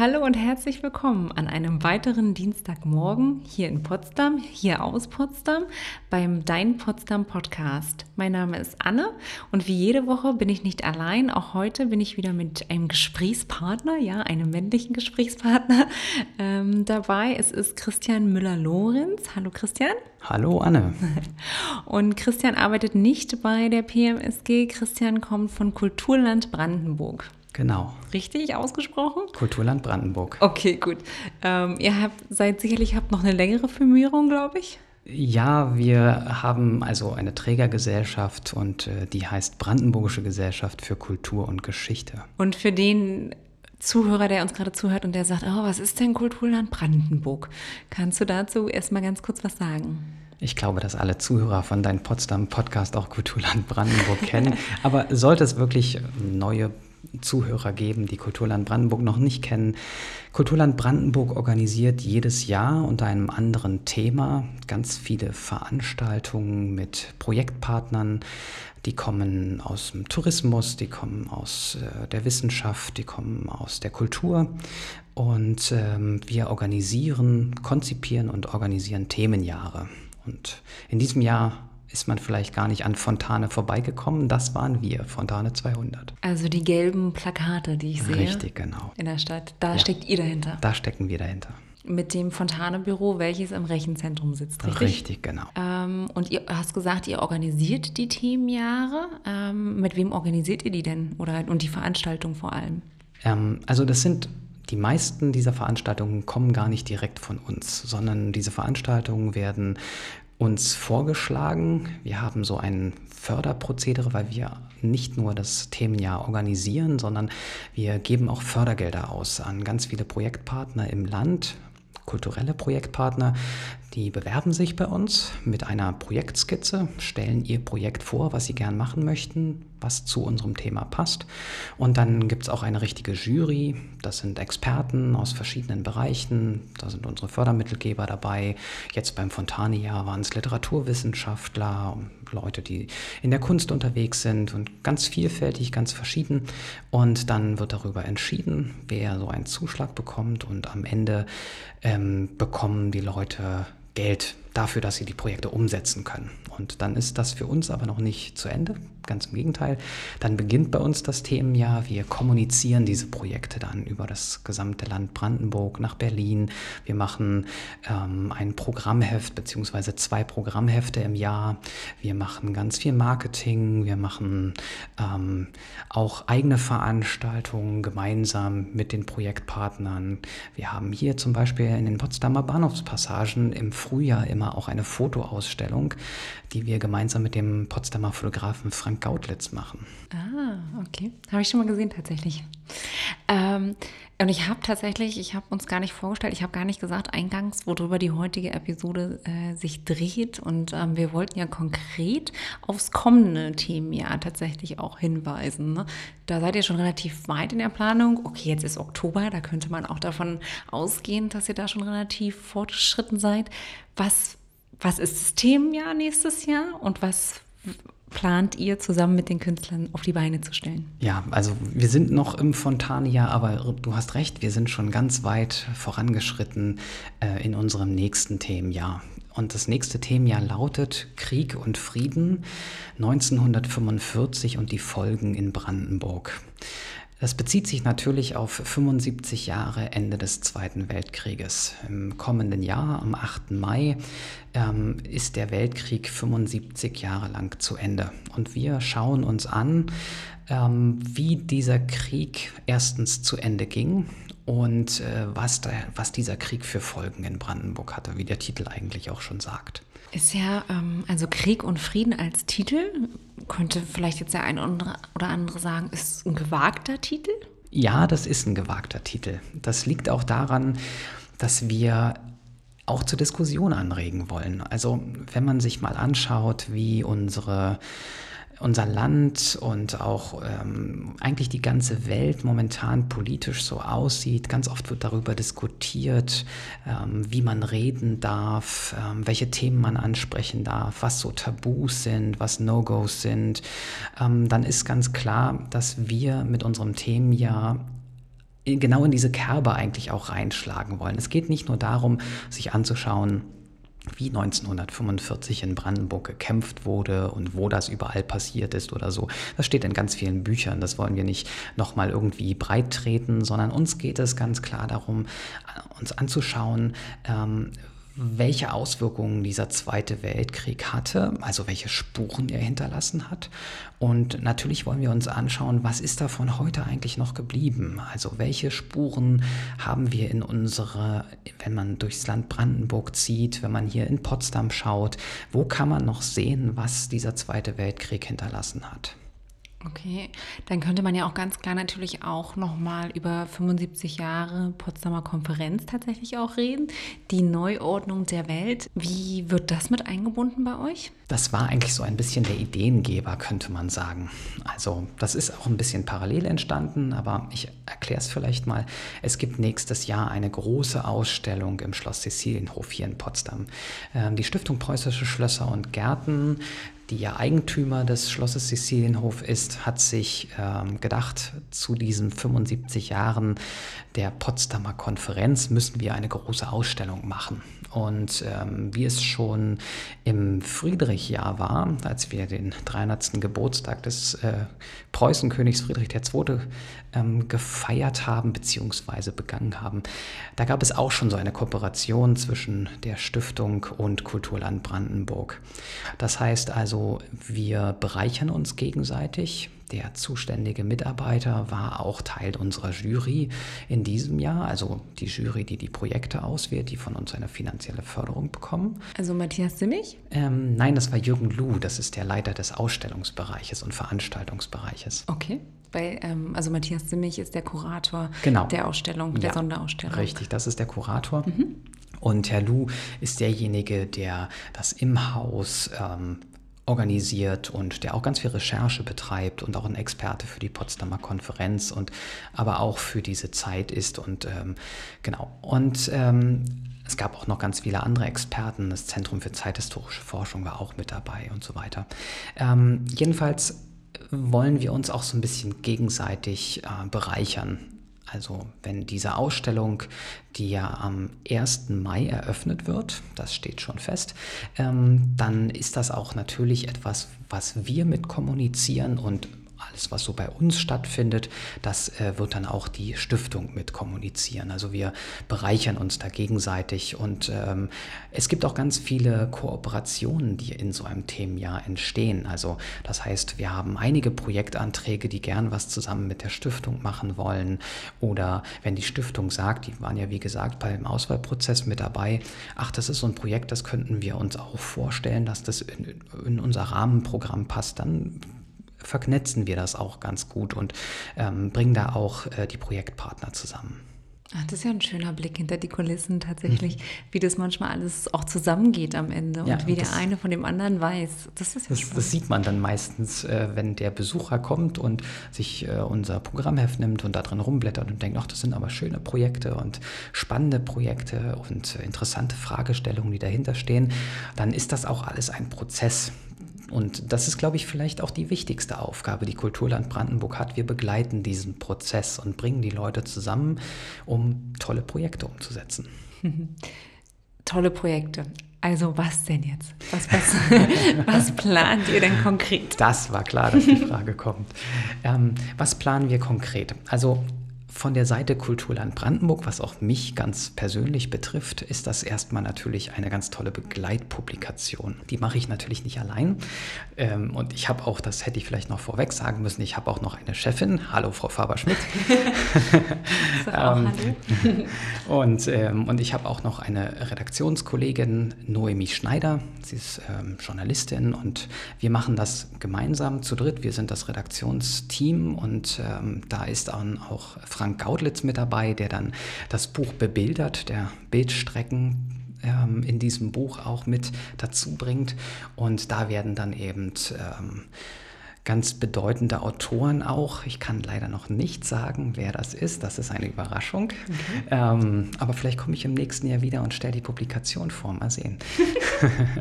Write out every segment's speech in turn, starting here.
Hallo und herzlich willkommen an einem weiteren Dienstagmorgen hier in Potsdam, hier aus Potsdam, beim Dein Potsdam Podcast. Mein Name ist Anne und wie jede Woche bin ich nicht allein. Auch heute bin ich wieder mit einem Gesprächspartner, ja, einem männlichen Gesprächspartner ähm, dabei. Es ist Christian Müller-Lorenz. Hallo Christian. Hallo Anne. Und Christian arbeitet nicht bei der PMSG. Christian kommt von Kulturland Brandenburg. Genau. Richtig ausgesprochen? Kulturland Brandenburg. Okay, gut. Ähm, ihr habt seid sicherlich habt noch eine längere Firmierung, glaube ich. Ja, wir haben also eine Trägergesellschaft und äh, die heißt Brandenburgische Gesellschaft für Kultur und Geschichte. Und für den Zuhörer, der uns gerade zuhört und der sagt, oh, was ist denn Kulturland Brandenburg? Kannst du dazu erstmal ganz kurz was sagen? Ich glaube, dass alle Zuhörer von deinem Potsdam Podcast auch Kulturland Brandenburg kennen. Aber sollte es wirklich neue Zuhörer geben, die Kulturland Brandenburg noch nicht kennen. Kulturland Brandenburg organisiert jedes Jahr unter einem anderen Thema ganz viele Veranstaltungen mit Projektpartnern. Die kommen aus dem Tourismus, die kommen aus äh, der Wissenschaft, die kommen aus der Kultur. Und ähm, wir organisieren, konzipieren und organisieren Themenjahre. Und in diesem Jahr ist man vielleicht gar nicht an Fontane vorbeigekommen. Das waren wir, Fontane 200. Also die gelben Plakate, die ich sehe. Richtig, genau. In der Stadt. Da ja. steckt ihr dahinter. Da stecken wir dahinter. Mit dem Fontane-Büro, welches im Rechenzentrum sitzt, richtig? Richtig, genau. Ähm, und ihr hast gesagt, ihr organisiert die Themenjahre. Ähm, mit wem organisiert ihr die denn? Oder, und die Veranstaltung vor allem? Ähm, also das sind die meisten dieser Veranstaltungen kommen gar nicht direkt von uns, sondern diese Veranstaltungen werden uns vorgeschlagen. Wir haben so ein Förderprozedere, weil wir nicht nur das Themenjahr organisieren, sondern wir geben auch Fördergelder aus an ganz viele Projektpartner im Land, kulturelle Projektpartner, die bewerben sich bei uns mit einer Projektskizze, stellen ihr Projekt vor, was sie gern machen möchten, was zu unserem Thema passt. Und dann gibt es auch eine richtige Jury. Das sind Experten aus verschiedenen Bereichen. Da sind unsere Fördermittelgeber dabei. Jetzt beim Fontane-Jahr waren es Literaturwissenschaftler, Leute, die in der Kunst unterwegs sind und ganz vielfältig, ganz verschieden. Und dann wird darüber entschieden, wer so einen Zuschlag bekommt. Und am Ende ähm, bekommen die Leute Geld dafür, dass sie die Projekte umsetzen können. Und dann ist das für uns aber noch nicht zu Ende. Ganz im Gegenteil. Dann beginnt bei uns das Themenjahr. Wir kommunizieren diese Projekte dann über das gesamte Land Brandenburg nach Berlin. Wir machen ähm, ein Programmheft beziehungsweise zwei Programmhefte im Jahr. Wir machen ganz viel Marketing. Wir machen ähm, auch eigene Veranstaltungen gemeinsam mit den Projektpartnern. Wir haben hier zum Beispiel in den Potsdamer Bahnhofspassagen im Frühjahr immer auch eine Fotoausstellung, die wir gemeinsam mit dem Potsdamer Fotografen Frank Gautlitz machen. Ah, okay. Habe ich schon mal gesehen tatsächlich. Ähm, und ich habe tatsächlich, ich habe uns gar nicht vorgestellt, ich habe gar nicht gesagt eingangs, worüber die heutige Episode äh, sich dreht. Und ähm, wir wollten ja konkret aufs kommende Themenjahr tatsächlich auch hinweisen. Ne? Da seid ihr schon relativ weit in der Planung. Okay, jetzt ist Oktober, da könnte man auch davon ausgehen, dass ihr da schon relativ fortgeschritten seid. Was, was ist das Themenjahr nächstes Jahr und was plant ihr zusammen mit den Künstlern auf die Beine zu stellen? Ja, also wir sind noch im Fontania, aber du hast recht, wir sind schon ganz weit vorangeschritten äh, in unserem nächsten Themenjahr. Und das nächste Themenjahr lautet Krieg und Frieden 1945 und die Folgen in Brandenburg. Das bezieht sich natürlich auf 75 Jahre Ende des Zweiten Weltkrieges. Im kommenden Jahr, am 8. Mai, ähm, ist der Weltkrieg 75 Jahre lang zu Ende. Und wir schauen uns an, ähm, wie dieser Krieg erstens zu Ende ging und äh, was, da, was dieser Krieg für Folgen in Brandenburg hatte, wie der Titel eigentlich auch schon sagt. Ist ja, ähm, also Krieg und Frieden als Titel, könnte vielleicht jetzt der eine oder andere sagen, ist ein gewagter Titel? Ja, das ist ein gewagter Titel. Das liegt auch daran, dass wir auch zur Diskussion anregen wollen. Also wenn man sich mal anschaut, wie unsere unser Land und auch ähm, eigentlich die ganze Welt momentan politisch so aussieht. Ganz oft wird darüber diskutiert, ähm, wie man reden darf, ähm, welche Themen man ansprechen darf, was so Tabus sind, was No-Gos sind. Ähm, dann ist ganz klar, dass wir mit unserem Themenjahr genau in diese Kerbe eigentlich auch reinschlagen wollen. Es geht nicht nur darum, sich anzuschauen, wie 1945 in Brandenburg gekämpft wurde und wo das überall passiert ist oder so. Das steht in ganz vielen Büchern. Das wollen wir nicht nochmal irgendwie breit treten, sondern uns geht es ganz klar darum, uns anzuschauen, ähm, welche Auswirkungen dieser Zweite Weltkrieg hatte, also welche Spuren er hinterlassen hat. Und natürlich wollen wir uns anschauen, was ist davon heute eigentlich noch geblieben? Also welche Spuren haben wir in unsere, wenn man durchs Land Brandenburg zieht, wenn man hier in Potsdam schaut, wo kann man noch sehen, was dieser Zweite Weltkrieg hinterlassen hat? Okay, dann könnte man ja auch ganz klar natürlich auch nochmal über 75 Jahre Potsdamer Konferenz tatsächlich auch reden. Die Neuordnung der Welt. Wie wird das mit eingebunden bei euch? Das war eigentlich so ein bisschen der Ideengeber, könnte man sagen. Also das ist auch ein bisschen parallel entstanden, aber ich erkläre es vielleicht mal. Es gibt nächstes Jahr eine große Ausstellung im Schloss Cecilienhof hier in Potsdam. Ähm, die Stiftung Preußische Schlösser und Gärten die ja Eigentümer des Schlosses Sizilienhof ist, hat sich ähm, gedacht, zu diesen 75 Jahren der Potsdamer Konferenz müssen wir eine große Ausstellung machen. Und ähm, wie es schon im Friedrichjahr war, als wir den 300. Geburtstag des äh, Preußenkönigs Friedrich II. Ähm, gefeiert haben bzw. begangen haben, da gab es auch schon so eine Kooperation zwischen der Stiftung und Kulturland Brandenburg. Das heißt also, wir bereichern uns gegenseitig. Der zuständige Mitarbeiter war auch Teil unserer Jury in diesem Jahr, also die Jury, die die Projekte auswählt, die von uns eine finanzielle Förderung bekommen. Also Matthias Simmig? Ähm, nein, das war Jürgen Lu, das ist der Leiter des Ausstellungsbereiches und Veranstaltungsbereiches. Okay. Bei, ähm, also Matthias Simmig ist der Kurator genau. der Ausstellung, der ja, Sonderausstellung. Richtig, das ist der Kurator. Mhm. Und Herr Lu ist derjenige, der das im Haus ähm, organisiert und der auch ganz viel Recherche betreibt und auch ein Experte für die Potsdamer Konferenz und aber auch für diese Zeit ist und ähm, genau und ähm, es gab auch noch ganz viele andere Experten. Das Zentrum für zeithistorische Forschung war auch mit dabei und so weiter. Ähm, jedenfalls wollen wir uns auch so ein bisschen gegenseitig äh, bereichern. Also wenn diese Ausstellung, die ja am 1. Mai eröffnet wird, das steht schon fest, ähm, dann ist das auch natürlich etwas, was wir mit kommunizieren und alles, was so bei uns stattfindet, das äh, wird dann auch die Stiftung mit kommunizieren. Also wir bereichern uns da gegenseitig und ähm, es gibt auch ganz viele Kooperationen, die in so einem Themenjahr entstehen. Also das heißt, wir haben einige Projektanträge, die gern was zusammen mit der Stiftung machen wollen oder wenn die Stiftung sagt, die waren ja wie gesagt beim Auswahlprozess mit dabei, ach, das ist so ein Projekt, das könnten wir uns auch vorstellen, dass das in, in unser Rahmenprogramm passt, dann verknetzen wir das auch ganz gut und ähm, bringen da auch äh, die Projektpartner zusammen. Ach, das ist ja ein schöner Blick hinter die Kulissen tatsächlich, mhm. wie das manchmal alles auch zusammengeht am Ende ja, und wie der eine von dem anderen weiß. Das ist ja das, das sieht man dann meistens, äh, wenn der Besucher kommt und sich äh, unser Programmheft nimmt und da drin rumblättert und denkt, ach, das sind aber schöne Projekte und spannende Projekte und interessante Fragestellungen, die dahinter stehen. Dann ist das auch alles ein Prozess. Und das ist, glaube ich, vielleicht auch die wichtigste Aufgabe, die Kulturland Brandenburg hat. Wir begleiten diesen Prozess und bringen die Leute zusammen, um tolle Projekte umzusetzen. tolle Projekte. Also was denn jetzt? Was, was, was, plant ihr denn konkret? Das war klar, dass die Frage kommt. Ähm, was planen wir konkret? Also von der Seite Kulturland Brandenburg, was auch mich ganz persönlich betrifft, ist das erstmal natürlich eine ganz tolle Begleitpublikation. Die mache ich natürlich nicht allein. Ähm, und ich habe auch, das hätte ich vielleicht noch vorweg sagen müssen, ich habe auch noch eine Chefin. Hallo, Frau Faber-Schmidt. und, ähm, und ich habe auch noch eine Redaktionskollegin, Noemi Schneider. Sie ist ähm, Journalistin und wir machen das gemeinsam zu dritt. Wir sind das Redaktionsteam und da ist dann auch Frank Frank Gaudlitz mit dabei, der dann das Buch bebildert, der Bildstrecken ähm, in diesem Buch auch mit dazu bringt. Und da werden dann eben ähm, ganz bedeutende Autoren auch. Ich kann leider noch nicht sagen, wer das ist. Das ist eine Überraschung. Okay. Ähm, aber vielleicht komme ich im nächsten Jahr wieder und stelle die Publikation vor. Mal sehen.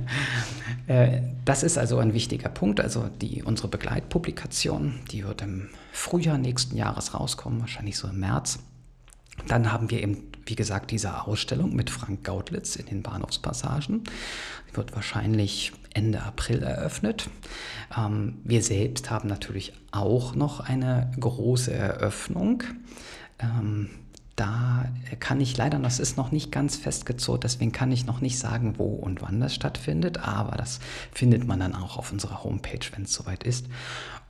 äh, das ist also ein wichtiger Punkt. Also die, unsere Begleitpublikation, die wird im Frühjahr nächsten Jahres rauskommen, wahrscheinlich so im März. Dann haben wir eben, wie gesagt, diese Ausstellung mit Frank Gautlitz in den Bahnhofspassagen. Die wird wahrscheinlich Ende April eröffnet. Ähm, wir selbst haben natürlich auch noch eine große Eröffnung. Ähm, da kann ich leider, das ist noch nicht ganz festgezurrt, deswegen kann ich noch nicht sagen, wo und wann das stattfindet, aber das findet man dann auch auf unserer Homepage, wenn es soweit ist.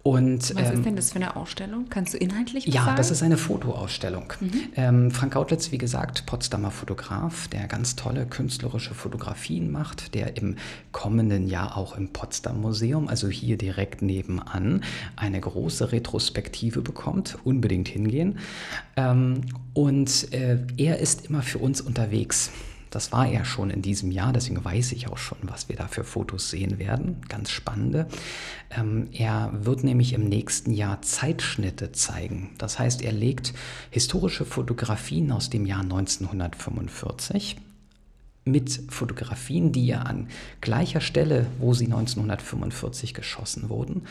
Und, Was ähm, ist denn das für eine Ausstellung? Kannst du inhaltlich Ja, sagen? das ist eine Fotoausstellung. Mhm. Ähm, Frank Gautlitz, wie gesagt, Potsdamer Fotograf, der ganz tolle künstlerische Fotografien macht, der im kommenden Jahr auch im Potsdam Museum, also hier direkt nebenan, eine große Retrospektive bekommt. Unbedingt hingehen. Ähm, und äh, er ist immer für uns unterwegs. Das war er schon in diesem Jahr, deswegen weiß ich auch schon, was wir da für Fotos sehen werden. Ganz spannende. Ähm, er wird nämlich im nächsten Jahr Zeitschnitte zeigen. Das heißt, er legt historische Fotografien aus dem Jahr 1945 mit Fotografien, die er an gleicher Stelle, wo sie 1945 geschossen wurden,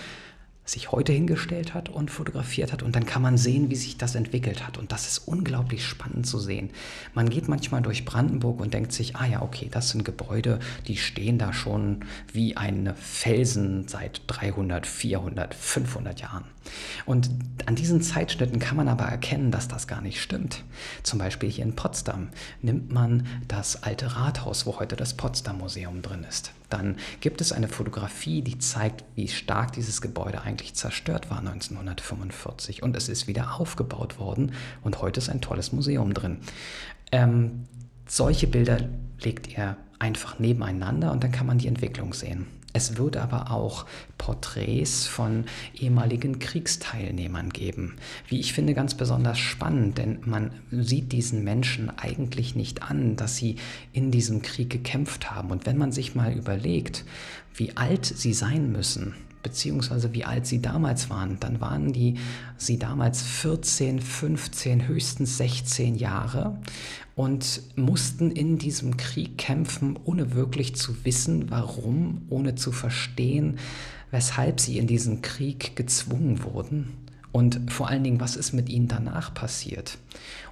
sich heute hingestellt hat und fotografiert hat und dann kann man sehen, wie sich das entwickelt hat. Und das ist unglaublich spannend zu sehen. Man geht manchmal durch Brandenburg und denkt sich, ah ja, okay, das sind Gebäude, die stehen da schon wie ein Felsen seit 300, 400, 500 Jahren. Und an diesen Zeitschnitten kann man aber erkennen, dass das gar nicht stimmt. Zum Beispiel hier in Potsdam nimmt man das alte Rathaus, wo heute das Potsdam Museum drin ist. Dann gibt es eine Fotografie, die zeigt, wie stark dieses Gebäude eigentlich zerstört war 1945. Und es ist wieder aufgebaut worden und heute ist ein tolles Museum drin. Ähm, solche Bilder legt er einfach nebeneinander und dann kann man die Entwicklung sehen. Es wird aber auch Porträts von ehemaligen Kriegsteilnehmern geben. Wie ich finde, ganz besonders spannend, denn man sieht diesen Menschen eigentlich nicht an, dass sie in diesem Krieg gekämpft haben. Und wenn man sich mal überlegt, wie alt sie sein müssen, beziehungsweise wie alt sie damals waren, dann waren die sie damals 14, 15, höchstens 16 Jahre und mussten in diesem Krieg kämpfen, ohne wirklich zu wissen, warum, ohne zu verstehen, weshalb sie in diesen Krieg gezwungen wurden und vor allen Dingen, was ist mit ihnen danach passiert.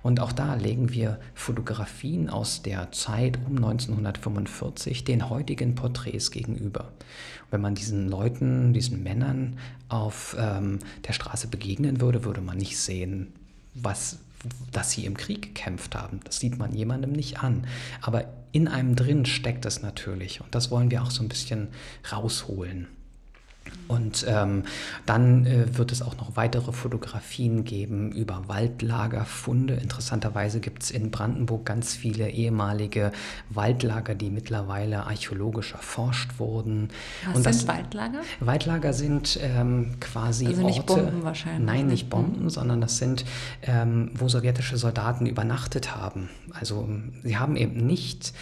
Und auch da legen wir Fotografien aus der Zeit um 1945 den heutigen Porträts gegenüber. Wenn man diesen Leuten, diesen Männern auf ähm, der Straße begegnen würde, würde man nicht sehen, was dass sie im Krieg gekämpft haben. Das sieht man jemandem nicht an. Aber in einem drin steckt es natürlich. Und das wollen wir auch so ein bisschen rausholen. Und ähm, dann äh, wird es auch noch weitere Fotografien geben über Waldlagerfunde. Interessanterweise gibt es in Brandenburg ganz viele ehemalige Waldlager, die mittlerweile archäologisch erforscht wurden. Was Und sind das, Waldlager? Waldlager sind ähm, quasi also nicht Orte, Bomben wahrscheinlich. Nein, nicht Bomben, mhm. sondern das sind, ähm, wo sowjetische Soldaten übernachtet haben. Also sie haben eben nicht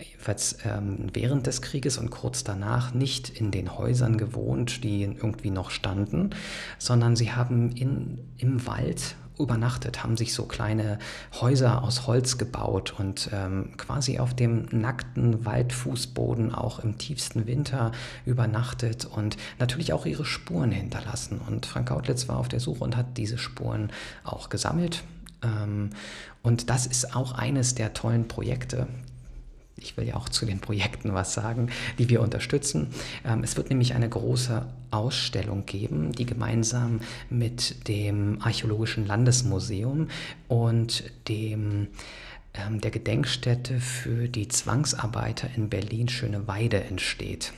jedenfalls ähm, während des Krieges und kurz danach nicht in den Häusern gewohnt, die irgendwie noch standen, sondern sie haben in, im Wald übernachtet, haben sich so kleine Häuser aus Holz gebaut und ähm, quasi auf dem nackten Waldfußboden auch im tiefsten Winter übernachtet und natürlich auch ihre Spuren hinterlassen. Und Frank Gautlitz war auf der Suche und hat diese Spuren auch gesammelt. Ähm, und das ist auch eines der tollen Projekte, ich will ja auch zu den Projekten was sagen, die wir unterstützen. Ähm, es wird nämlich eine große Ausstellung geben, die gemeinsam mit dem Archäologischen Landesmuseum und dem ähm, der Gedenkstätte für die Zwangsarbeiter in Berlin Schöneweide entsteht.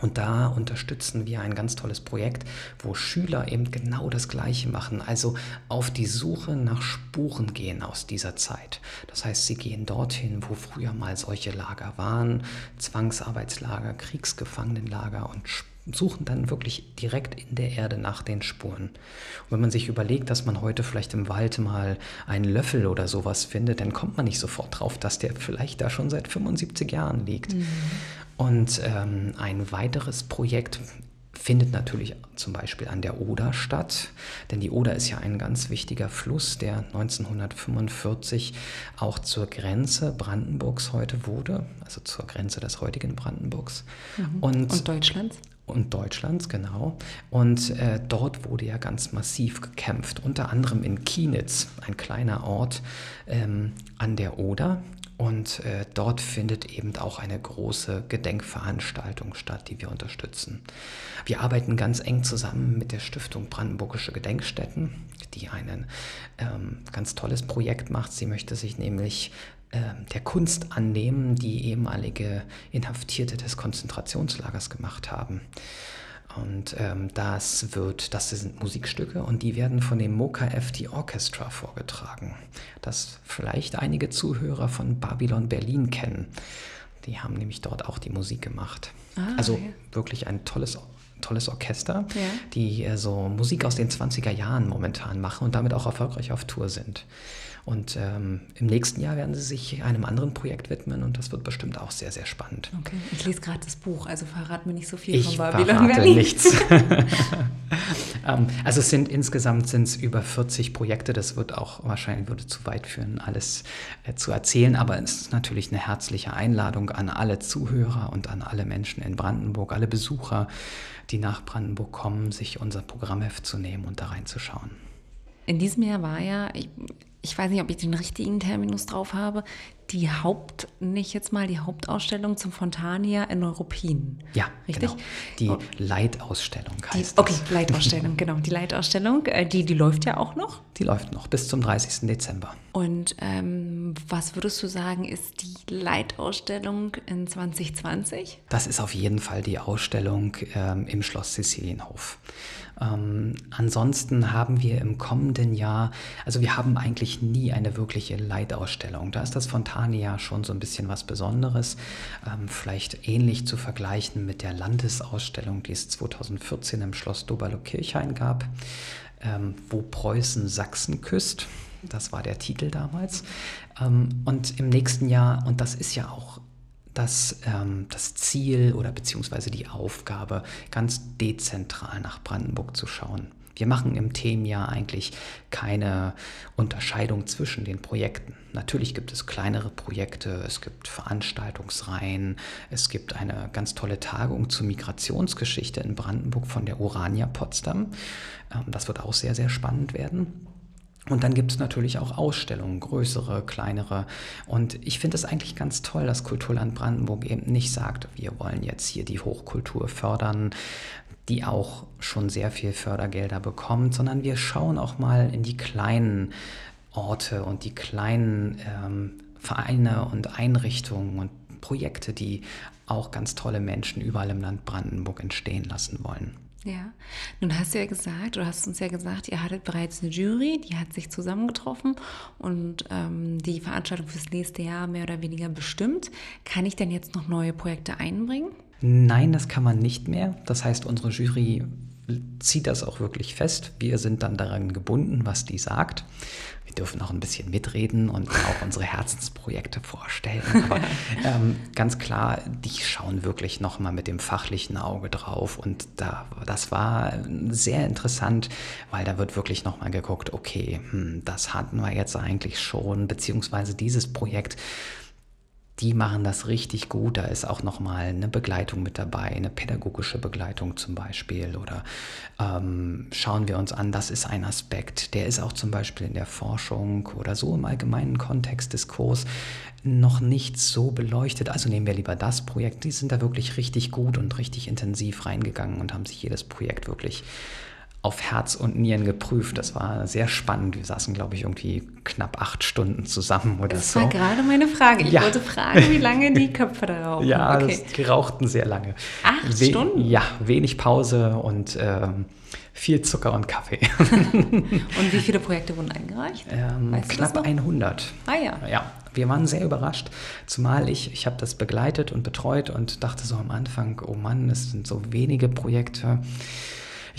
Und da unterstützen wir ein ganz tolles Projekt, wo Schüler eben genau das Gleiche machen, also auf die Suche nach Spuren gehen aus dieser Zeit. Das heißt, sie gehen dorthin, wo früher mal solche Lager waren, Zwangsarbeitslager, Kriegsgefangenenlager und suchen dann wirklich direkt in der Erde nach den Spuren. Und wenn man sich überlegt, dass man heute vielleicht im Wald mal einen Löffel oder sowas findet, dann kommt man nicht sofort drauf, dass der vielleicht da schon seit 75 Jahren liegt. Mhm. Und ähm, ein weiteres Projekt findet natürlich zum Beispiel an der Oder statt, denn die Oder ist ja ein ganz wichtiger Fluss, der 1945 auch zur Grenze Brandenburgs heute wurde, also zur Grenze des heutigen Brandenburgs. Mhm. Und, und Deutschlands? und Deutschlands, genau. Und äh, dort wurde ja ganz massiv gekämpft, unter anderem in Kienitz, ein kleiner Ort ähm, an der Oder. Und äh, dort findet eben auch eine große Gedenkveranstaltung statt, die wir unterstützen. Wir arbeiten ganz eng zusammen mit der Stiftung Brandenburgische Gedenkstätten, die ein ähm, ganz tolles Projekt macht. Sie möchte sich nämlich ähm, der Kunst annehmen, die ehemalige Inhaftierte des Konzentrationslagers gemacht haben. Und ähm, das wird, das sind Musikstücke und die werden von dem Mocha FT Orchestra vorgetragen, das vielleicht einige Zuhörer von Babylon Berlin kennen. Die haben nämlich dort auch die Musik gemacht. Ah, also ja. wirklich ein tolles tolles Orchester, ja. die äh, so Musik aus den 20er Jahren momentan machen und damit auch erfolgreich auf Tour sind. Und ähm, im nächsten Jahr werden sie sich einem anderen Projekt widmen und das wird bestimmt auch sehr, sehr spannend. Okay, ich lese gerade das Buch, also verrat mir nicht so viel ich von Babylon verrate Berlin. nichts. ähm, also es sind insgesamt sind es über 40 Projekte, das wird auch wahrscheinlich würde zu weit führen, alles äh, zu erzählen, aber es ist natürlich eine herzliche Einladung an alle Zuhörer und an alle Menschen in Brandenburg, alle Besucher, die nach Brandenburg kommen, sich unser Programmheft zu nehmen und da reinzuschauen. In diesem Jahr war ja, ich, ich weiß nicht, ob ich den richtigen Terminus drauf habe, die Haupt, nicht jetzt mal die Hauptausstellung zum Fontania in Neuruppin. Ja, richtig. Genau. Die oh. Leitausstellung heißt die, Okay, das. Leitausstellung, genau. Die Leitausstellung, äh, die, die läuft ja auch noch. Die läuft noch bis zum 30. Dezember. Und ähm, was würdest du sagen, ist die Leitausstellung in 2020? Das ist auf jeden Fall die Ausstellung ähm, im Schloss Sizilienhof. Ähm, ansonsten haben wir im kommenden Jahr, also wir haben eigentlich nie eine wirkliche Leitausstellung. Da ist das Fontania schon so ein bisschen was Besonderes. Ähm, vielleicht ähnlich zu vergleichen mit der Landesausstellung, die es 2014 im Schloss Doberlo-Kirchhain gab, ähm, wo Preußen Sachsen küsst. Das war der Titel damals. Ähm, und im nächsten Jahr, und das ist ja auch das, ähm, das Ziel oder beziehungsweise die Aufgabe, ganz dezentral nach Brandenburg zu schauen. Wir machen im Themenjahr eigentlich keine Unterscheidung zwischen den Projekten. Natürlich gibt es kleinere Projekte, es gibt Veranstaltungsreihen, es gibt eine ganz tolle Tagung zur Migrationsgeschichte in Brandenburg von der Urania Potsdam. Ähm, das wird auch sehr, sehr spannend werden. Und dann gibt es natürlich auch Ausstellungen, größere, kleinere. Und ich finde es eigentlich ganz toll, dass Kulturland Brandenburg eben nicht sagt, wir wollen jetzt hier die Hochkultur fördern, die auch schon sehr viel Fördergelder bekommt, sondern wir schauen auch mal in die kleinen Orte und die kleinen ähm, Vereine und Einrichtungen und Projekte, die auch ganz tolle Menschen überall im Land Brandenburg entstehen lassen wollen. Ja, nun hast du ja gesagt, du hast uns ja gesagt, ihr hattet bereits eine Jury, die hat sich zusammengetroffen und ähm, die Veranstaltung fürs nächste Jahr mehr oder weniger bestimmt. Kann ich denn jetzt noch neue Projekte einbringen? Nein, das kann man nicht mehr. Das heißt, unsere Jury zieht das auch wirklich fest. Wir sind dann daran gebunden, was die sagt. Wir dürfen auch ein bisschen mitreden und auch unsere Herzensprojekte vorstellen. Aber ähm, ganz klar, die schauen wirklich nochmal mit dem fachlichen Auge drauf. Und da, das war sehr interessant, weil da wird wirklich nochmal geguckt, okay, hm, das hatten wir jetzt eigentlich schon, beziehungsweise dieses Projekt die machen das richtig gut. Da ist auch nochmal eine Begleitung mit dabei, eine pädagogische Begleitung zum Beispiel. Oder ähm, schauen wir uns an, das ist ein Aspekt, der ist auch zum Beispiel in der Forschung oder so im allgemeinen Kontextdiskurs noch nicht so beleuchtet. Also nehmen wir lieber das Projekt. Die sind da wirklich richtig gut und richtig intensiv reingegangen und haben sich jedes Projekt wirklich auf Herz und Nieren geprüft. Das war sehr spannend. Wir saßen, glaube ich, irgendwie knapp acht Stunden zusammen oder das so. Das war gerade meine Frage. Ich ja. wollte fragen, wie lange die Köpfe da rauchen. Ja, okay. das, die rauchten sehr lange. Acht We Stunden? Ja, wenig Pause und ähm, viel Zucker und Kaffee. und wie viele Projekte wurden eingereicht? Ähm, knapp 100. Ah ja. Ja, wir waren sehr überrascht, zumal ich, ich habe das begleitet und betreut und dachte so am Anfang, oh Mann, es sind so wenige Projekte.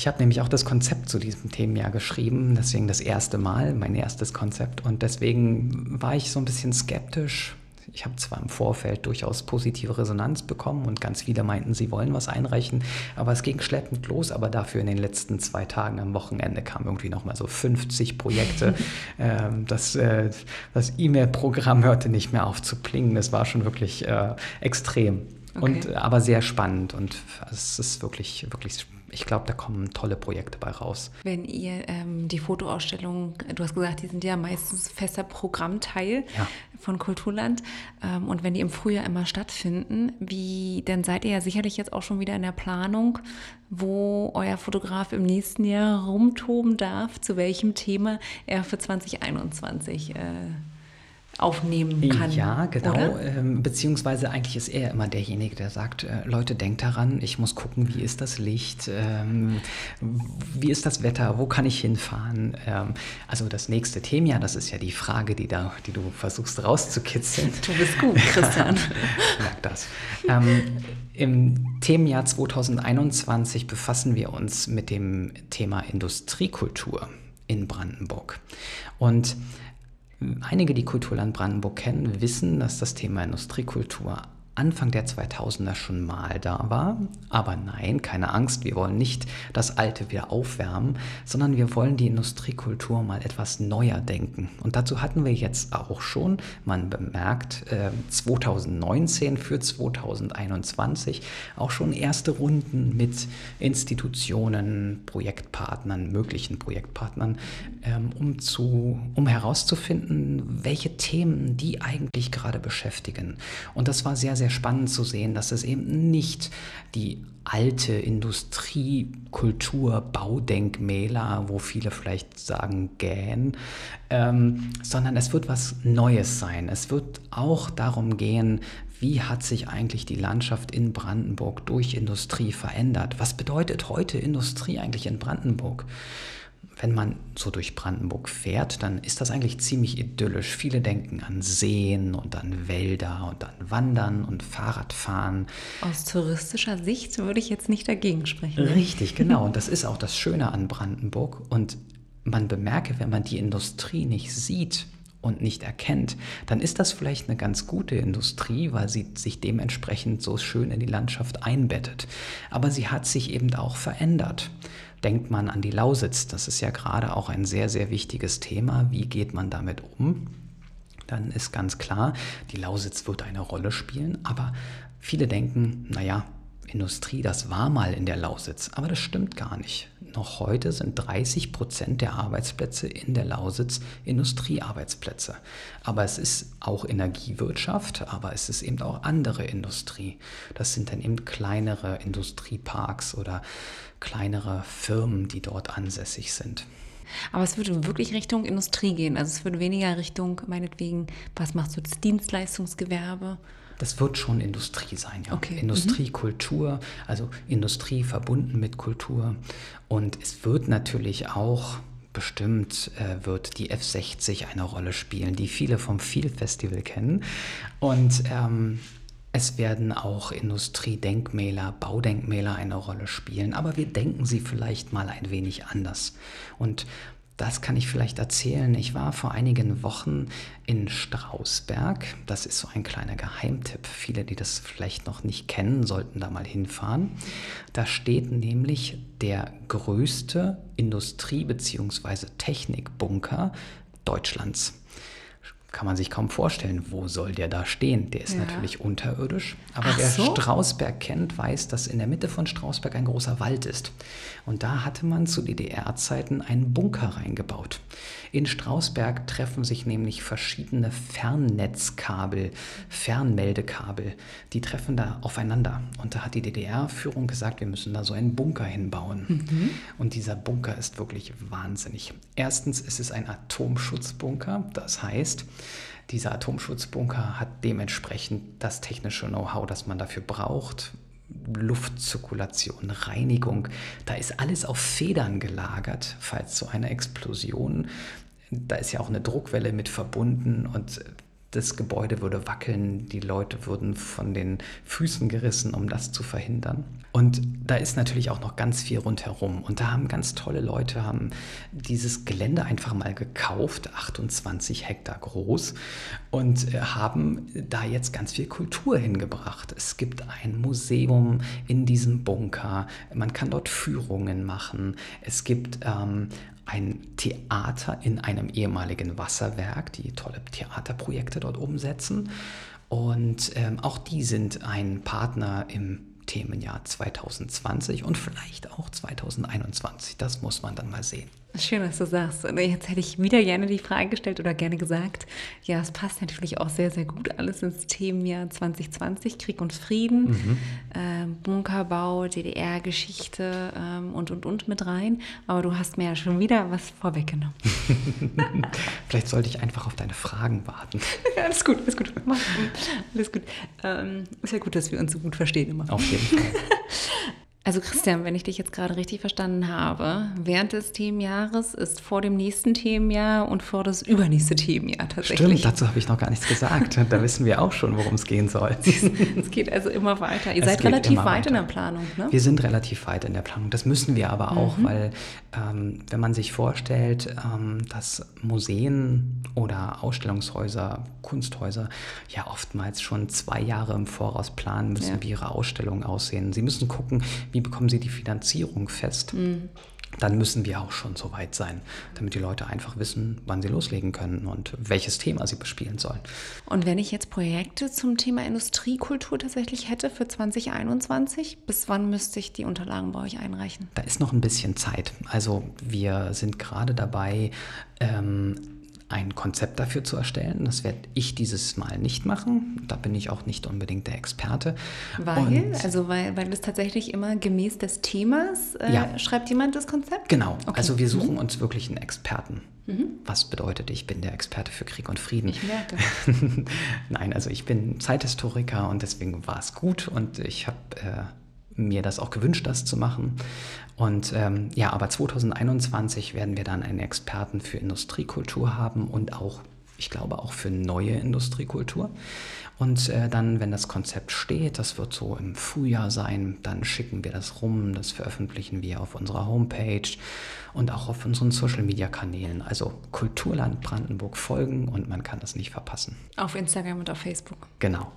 Ich habe nämlich auch das Konzept zu diesem Themenjahr geschrieben, deswegen das erste Mal, mein erstes Konzept. Und deswegen war ich so ein bisschen skeptisch. Ich habe zwar im Vorfeld durchaus positive Resonanz bekommen und ganz viele meinten, sie wollen was einreichen, aber es ging schleppend los. Aber dafür in den letzten zwei Tagen am Wochenende kamen irgendwie nochmal so 50 Projekte. ähm, das äh, das E-Mail-Programm hörte nicht mehr auf zu plingen. Das war schon wirklich äh, extrem. Okay. Und, aber sehr spannend und es ist wirklich, wirklich spannend ich glaube, da kommen tolle Projekte bei raus. Wenn ihr ähm, die Fotoausstellungen, du hast gesagt, die sind ja meistens fester Programmteil ja. von Kulturland ähm, und wenn die im Frühjahr immer stattfinden, wie, dann seid ihr ja sicherlich jetzt auch schon wieder in der Planung, wo euer Fotograf im nächsten Jahr rumtoben darf, zu welchem Thema er für 2021 äh, aufnehmen kann. Ja, genau. Ähm, beziehungsweise eigentlich ist er immer derjenige, der sagt, äh, Leute, denkt daran, ich muss gucken, wie ist das Licht, ähm, wie ist das Wetter, wo kann ich hinfahren. Ähm, also das nächste Thema, das ist ja die Frage, die, da, die du versuchst rauszukitzeln. Du bist gut, Christian. Merk das. Ähm, Im Themenjahr 2021 befassen wir uns mit dem Thema Industriekultur in Brandenburg. Und Einige, die Kulturland Brandenburg kennen, wissen, dass das Thema Industriekultur Anfang der 2000er schon mal da war. Aber nein, keine Angst, wir wollen nicht das Alte wieder aufwärmen, sondern wir wollen die Industriekultur mal etwas neuer denken. Und dazu hatten wir jetzt auch schon, man bemerkt, 2019 äh, für 2021 auch schon erste Runden mit Institutionen, Projektpartnern, möglichen Projektpartnern, ähm, um, zu, um herauszufinden, welche Themen die eigentlich gerade beschäftigen. Und das war sehr, sehr spannend zu sehen, dass es eben nicht die alte Industriekultur, Baudenkmäler, wo viele vielleicht sagen gähn, ähm, sondern es wird was Neues sein. Es wird auch darum gehen, wie hat sich eigentlich die Landschaft in Brandenburg durch Industrie verändert? Was bedeutet heute Industrie eigentlich in Brandenburg? Wenn man so durch Brandenburg fährt, dann ist das eigentlich ziemlich idyllisch. Viele denken an Seen und an Wälder und an Wandern und Fahrradfahren. Aus touristischer Sicht würde ich jetzt nicht dagegen sprechen. Richtig, genau. Und das ist auch das Schöne an Brandenburg. Und man bemerke, wenn man die Industrie nicht sieht, und nicht erkennt, dann ist das vielleicht eine ganz gute Industrie, weil sie sich dementsprechend so schön in die Landschaft einbettet. Aber sie hat sich eben auch verändert denkt man an die Lausitz. Das ist ja gerade auch ein sehr, sehr wichtiges Thema. Wie geht man damit um? Dann ist ganz klar, die Lausitz wird eine Rolle spielen, aber viele denken, naja, Industrie, das war mal in der Lausitz, aber das stimmt gar nicht. Noch heute sind 30 Prozent der Arbeitsplätze in der Lausitz Industriearbeitsplätze. Aber es ist auch Energiewirtschaft, aber es ist eben auch andere Industrie. Das sind dann eben kleinere Industrieparks oder kleinere Firmen, die dort ansässig sind. Aber es würde wirklich Richtung Industrie gehen. Also es würde weniger Richtung, meinetwegen, was machst du, das Dienstleistungsgewerbe? Das wird schon Industrie sein, ja. Okay. Industrie, mhm. Kultur, also Industrie verbunden mit Kultur. Und es wird natürlich auch bestimmt äh, wird die F60 eine Rolle spielen, die viele vom Feel Festival kennen. Und ähm, es werden auch Industriedenkmäler, Baudenkmäler eine Rolle spielen, aber wir denken sie vielleicht mal ein wenig anders. Und das kann ich vielleicht erzählen. Ich war vor einigen Wochen in Strausberg. Das ist so ein kleiner Geheimtipp. Viele, die das vielleicht noch nicht kennen, sollten da mal hinfahren. Da steht nämlich der größte Industrie- bzw. Technikbunker Deutschlands kann man sich kaum vorstellen, wo soll der da stehen? Der ist ja. natürlich unterirdisch. Aber Ach wer so? Strausberg kennt, weiß, dass in der Mitte von Strausberg ein großer Wald ist. Und da hatte man zu DDR-Zeiten einen Bunker reingebaut. In Strausberg treffen sich nämlich verschiedene Fernnetzkabel, Fernmeldekabel, die treffen da aufeinander. Und da hat die DDR-Führung gesagt, wir müssen da so einen Bunker hinbauen. Mhm. Und dieser Bunker ist wirklich wahnsinnig. Erstens ist es ein Atomschutzbunker, das heißt, dieser Atomschutzbunker hat dementsprechend das technische Know-how, das man dafür braucht. Luftzirkulation, Reinigung, da ist alles auf Federn gelagert, falls so eine Explosion da ist ja auch eine Druckwelle mit verbunden und das Gebäude würde wackeln, die Leute würden von den Füßen gerissen, um das zu verhindern. Und da ist natürlich auch noch ganz viel rundherum. Und da haben ganz tolle Leute haben dieses Gelände einfach mal gekauft, 28 Hektar groß, und äh, haben da jetzt ganz viel Kultur hingebracht. Es gibt ein Museum in diesem Bunker. Man kann dort Führungen machen. Es gibt ähm, ein Theater in einem ehemaligen Wasserwerk, die tolle Theaterprojekte dort umsetzen. Und ähm, auch die sind ein Partner im Themenjahr 2020 und vielleicht auch 2021. Das muss man dann mal sehen. Schön, dass du sagst. Jetzt hätte ich wieder gerne die Frage gestellt oder gerne gesagt, ja, es passt natürlich auch sehr, sehr gut alles ins Themenjahr 2020, Krieg und Frieden, mhm. äh, Bunkerbau, DDR-Geschichte ähm, und, und, und mit rein. Aber du hast mir ja schon wieder was vorweggenommen. Vielleicht sollte ich einfach auf deine Fragen warten. ja, alles gut, alles gut. Alles gut. Ähm, ist ja gut, dass wir uns so gut verstehen immer. Auf jeden Fall. Also Christian, wenn ich dich jetzt gerade richtig verstanden habe, während des Themenjahres ist vor dem nächsten Themenjahr und vor das übernächste Themenjahr tatsächlich. Stimmt, dazu habe ich noch gar nichts gesagt. Da wissen wir auch schon, worum es gehen soll. es geht also immer weiter. Ihr es seid relativ weit weiter. in der Planung, ne? Wir sind relativ weit in der Planung. Das müssen wir aber auch, mhm. weil ähm, wenn man sich vorstellt, ähm, dass Museen oder Ausstellungshäuser, Kunsthäuser ja oftmals schon zwei Jahre im Voraus planen müssen, ja. wie ihre Ausstellungen aussehen. Sie müssen gucken, wie bekommen sie die Finanzierung fest. Mhm. Dann müssen wir auch schon so weit sein, damit die Leute einfach wissen, wann sie loslegen können und welches Thema sie bespielen sollen. Und wenn ich jetzt Projekte zum Thema Industriekultur tatsächlich hätte für 2021, bis wann müsste ich die Unterlagen bei euch einreichen? Da ist noch ein bisschen Zeit. Also wir sind gerade dabei, ähm, ein Konzept dafür zu erstellen. Das werde ich dieses Mal nicht machen. Da bin ich auch nicht unbedingt der Experte. Weil, Und, also weil, weil es tatsächlich immer gemäß des Themas äh, ja. schreibt jemand das Konzept? Genau. Okay. Also wir suchen mhm. uns wirklich einen Experten. Mhm. Was bedeutet, ich bin der Experte für Krieg und Frieden? Ich merke. Nein, also ich bin Zeithistoriker und deswegen war es gut und ich habe äh, mir das auch gewünscht, das zu machen. Und ähm, ja, aber 2021 werden wir dann einen Experten für Industriekultur haben und auch, ich glaube, auch für neue Industriekultur. Und äh, dann, wenn das Konzept steht, das wird so im Frühjahr sein, dann schicken wir das rum, das veröffentlichen wir auf unserer Homepage und auch auf unseren Social-Media-Kanälen. Also Kulturland Brandenburg folgen und man kann das nicht verpassen. Auf Instagram und auf Facebook. Genau.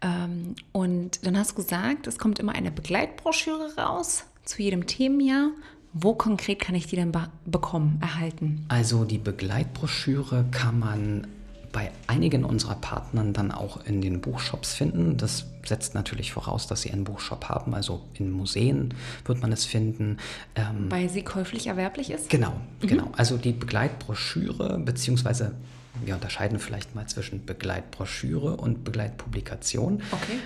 Ähm, und dann hast du gesagt, es kommt immer eine Begleitbroschüre raus zu jedem Themenjahr. Wo konkret kann ich die denn bekommen, erhalten? Also die Begleitbroschüre kann man bei einigen unserer Partnern dann auch in den Buchshops finden. Das setzt natürlich voraus, dass sie einen Buchshop haben. Also in Museen wird man es finden. Ähm, Weil sie käuflich erwerblich ist? Genau, mhm. genau. Also die Begleitbroschüre beziehungsweise wir unterscheiden vielleicht mal zwischen Begleitbroschüre und Begleitpublikation. Okay.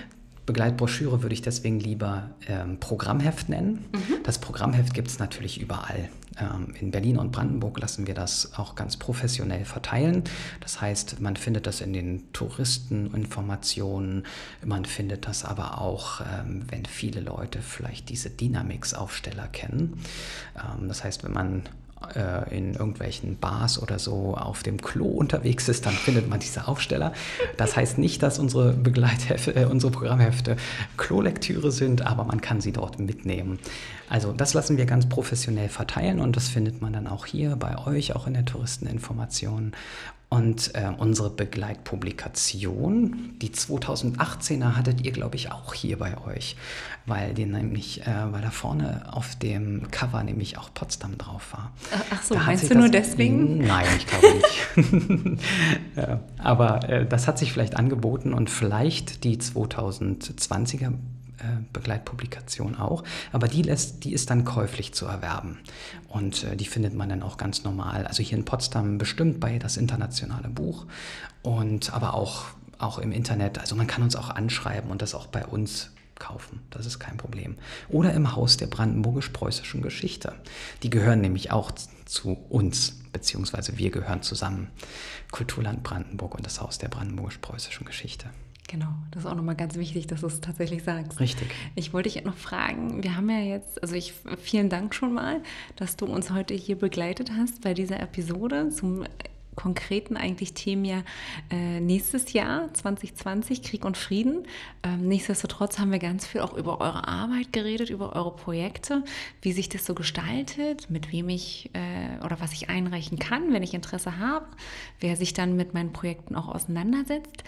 Begleitbroschüre würde ich deswegen lieber ähm, Programmheft nennen. Mhm. Das Programmheft gibt es natürlich überall. Ähm, in Berlin und Brandenburg lassen wir das auch ganz professionell verteilen. Das heißt, man findet das in den Touristeninformationen, man findet das aber auch, ähm, wenn viele Leute vielleicht diese Dynamics-Aufsteller kennen. Ähm, das heißt, wenn man in irgendwelchen Bars oder so auf dem Klo unterwegs ist, dann findet man diese Aufsteller. Das heißt nicht, dass unsere Begleithefte, äh, unsere Programmhefte Klolektüre sind, aber man kann sie dort mitnehmen. Also das lassen wir ganz professionell verteilen und das findet man dann auch hier bei euch, auch in der Touristeninformation. Und äh, unsere Begleitpublikation, die 2018er, hattet ihr, glaube ich, auch hier bei euch, weil, die nämlich, äh, weil da vorne auf dem Cover nämlich auch Potsdam drauf war. Ach so, da meinst du nur deswegen? Nein, ich glaube nicht. ja, aber äh, das hat sich vielleicht angeboten und vielleicht die 2020er äh, Begleitpublikation auch. Aber die, lässt, die ist dann käuflich zu erwerben. Und äh, die findet man dann auch ganz normal. Also hier in Potsdam bestimmt bei das internationale Buch und aber auch, auch im Internet. Also man kann uns auch anschreiben und das auch bei uns kaufen. Das ist kein Problem. Oder im Haus der brandenburgisch-preußischen Geschichte. Die gehören nämlich auch zu uns, beziehungsweise wir gehören zusammen. Kulturland Brandenburg und das Haus der brandenburgisch-preußischen Geschichte. Genau, das ist auch nochmal ganz wichtig, dass du es tatsächlich sagst. Richtig. Ich wollte dich noch fragen, wir haben ja jetzt, also ich vielen Dank schon mal, dass du uns heute hier begleitet hast bei dieser Episode zum konkreten eigentlich Themen ja äh, nächstes Jahr, 2020, Krieg und Frieden. Ähm, nichtsdestotrotz haben wir ganz viel auch über eure Arbeit geredet, über eure Projekte, wie sich das so gestaltet, mit wem ich äh, oder was ich einreichen kann, wenn ich Interesse habe, wer sich dann mit meinen Projekten auch auseinandersetzt.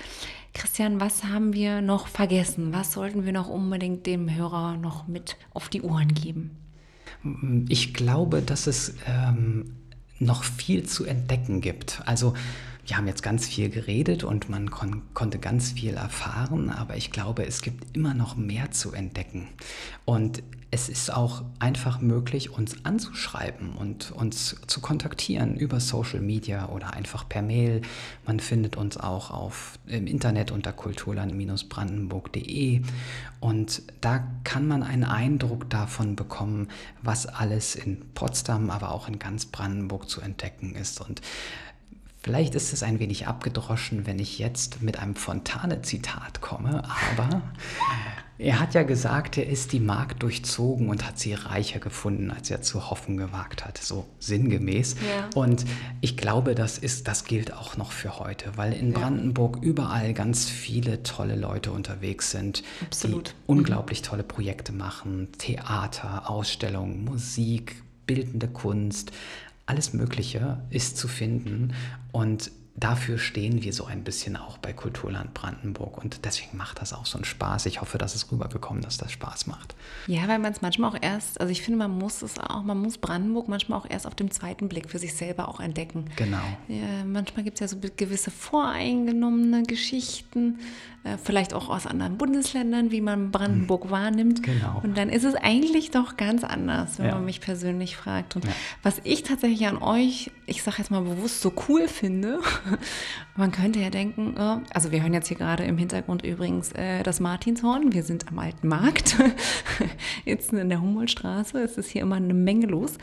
Christian, was haben wir noch vergessen? Was sollten wir noch unbedingt dem Hörer noch mit auf die Ohren geben? Ich glaube, dass es ähm, noch viel zu entdecken gibt. Also wir haben jetzt ganz viel geredet und man kon konnte ganz viel erfahren, aber ich glaube, es gibt immer noch mehr zu entdecken. Und es ist auch einfach möglich, uns anzuschreiben und uns zu kontaktieren über Social Media oder einfach per Mail. Man findet uns auch auf, im Internet unter kulturland-brandenburg.de und da kann man einen Eindruck davon bekommen, was alles in Potsdam, aber auch in ganz Brandenburg zu entdecken ist. Und Vielleicht ist es ein wenig abgedroschen, wenn ich jetzt mit einem Fontane-Zitat komme, aber er hat ja gesagt, er ist die Mark durchzogen und hat sie reicher gefunden, als er zu hoffen gewagt hat, so sinngemäß. Ja. Und ich glaube, das, ist, das gilt auch noch für heute, weil in Brandenburg überall ganz viele tolle Leute unterwegs sind, Absolut. die unglaublich tolle Projekte machen, Theater, Ausstellungen, Musik, bildende Kunst alles Mögliche ist zu finden. Und dafür stehen wir so ein bisschen auch bei Kulturland Brandenburg und deswegen macht das auch so einen Spaß. Ich hoffe, dass es rübergekommen, dass das Spaß macht. Ja, weil man es manchmal auch erst, also ich finde, man muss es auch, man muss Brandenburg manchmal auch erst auf dem zweiten Blick für sich selber auch entdecken. Genau. Ja, manchmal gibt es ja so gewisse voreingenommene Geschichten, äh, vielleicht auch aus anderen Bundesländern, wie man Brandenburg mhm. wahrnimmt. Genau. Und dann ist es eigentlich doch ganz anders, wenn ja. man mich persönlich fragt. Und ja. was ich tatsächlich an euch, ich sage jetzt mal bewusst, so cool finde, man könnte ja denken, oh, also wir hören jetzt hier gerade im Hintergrund übrigens äh, das Martinshorn. Wir sind am Alten Markt, jetzt in der Humboldtstraße. Es ist hier immer eine Menge los.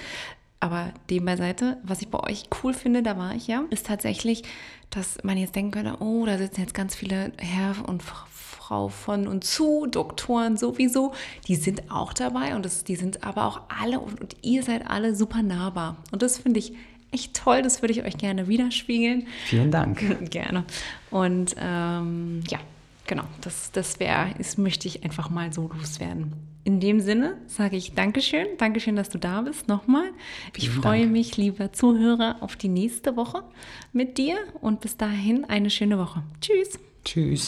Aber dem beiseite, was ich bei euch cool finde, da war ich ja, ist tatsächlich, dass man jetzt denken könnte, oh, da sitzen jetzt ganz viele Herr und Frau von und zu, Doktoren sowieso, die sind auch dabei und das, die sind aber auch alle und, und ihr seid alle super nahbar. Und das finde ich echt toll. Das würde ich euch gerne widerspiegeln. Vielen Dank. gerne. Und ähm, ja, genau, das, das wäre, das möchte ich einfach mal so loswerden. In dem Sinne sage ich Dankeschön. Dankeschön, dass du da bist. Nochmal. Ich Vielen freue Dank. mich, lieber Zuhörer, auf die nächste Woche mit dir und bis dahin eine schöne Woche. Tschüss. Tschüss.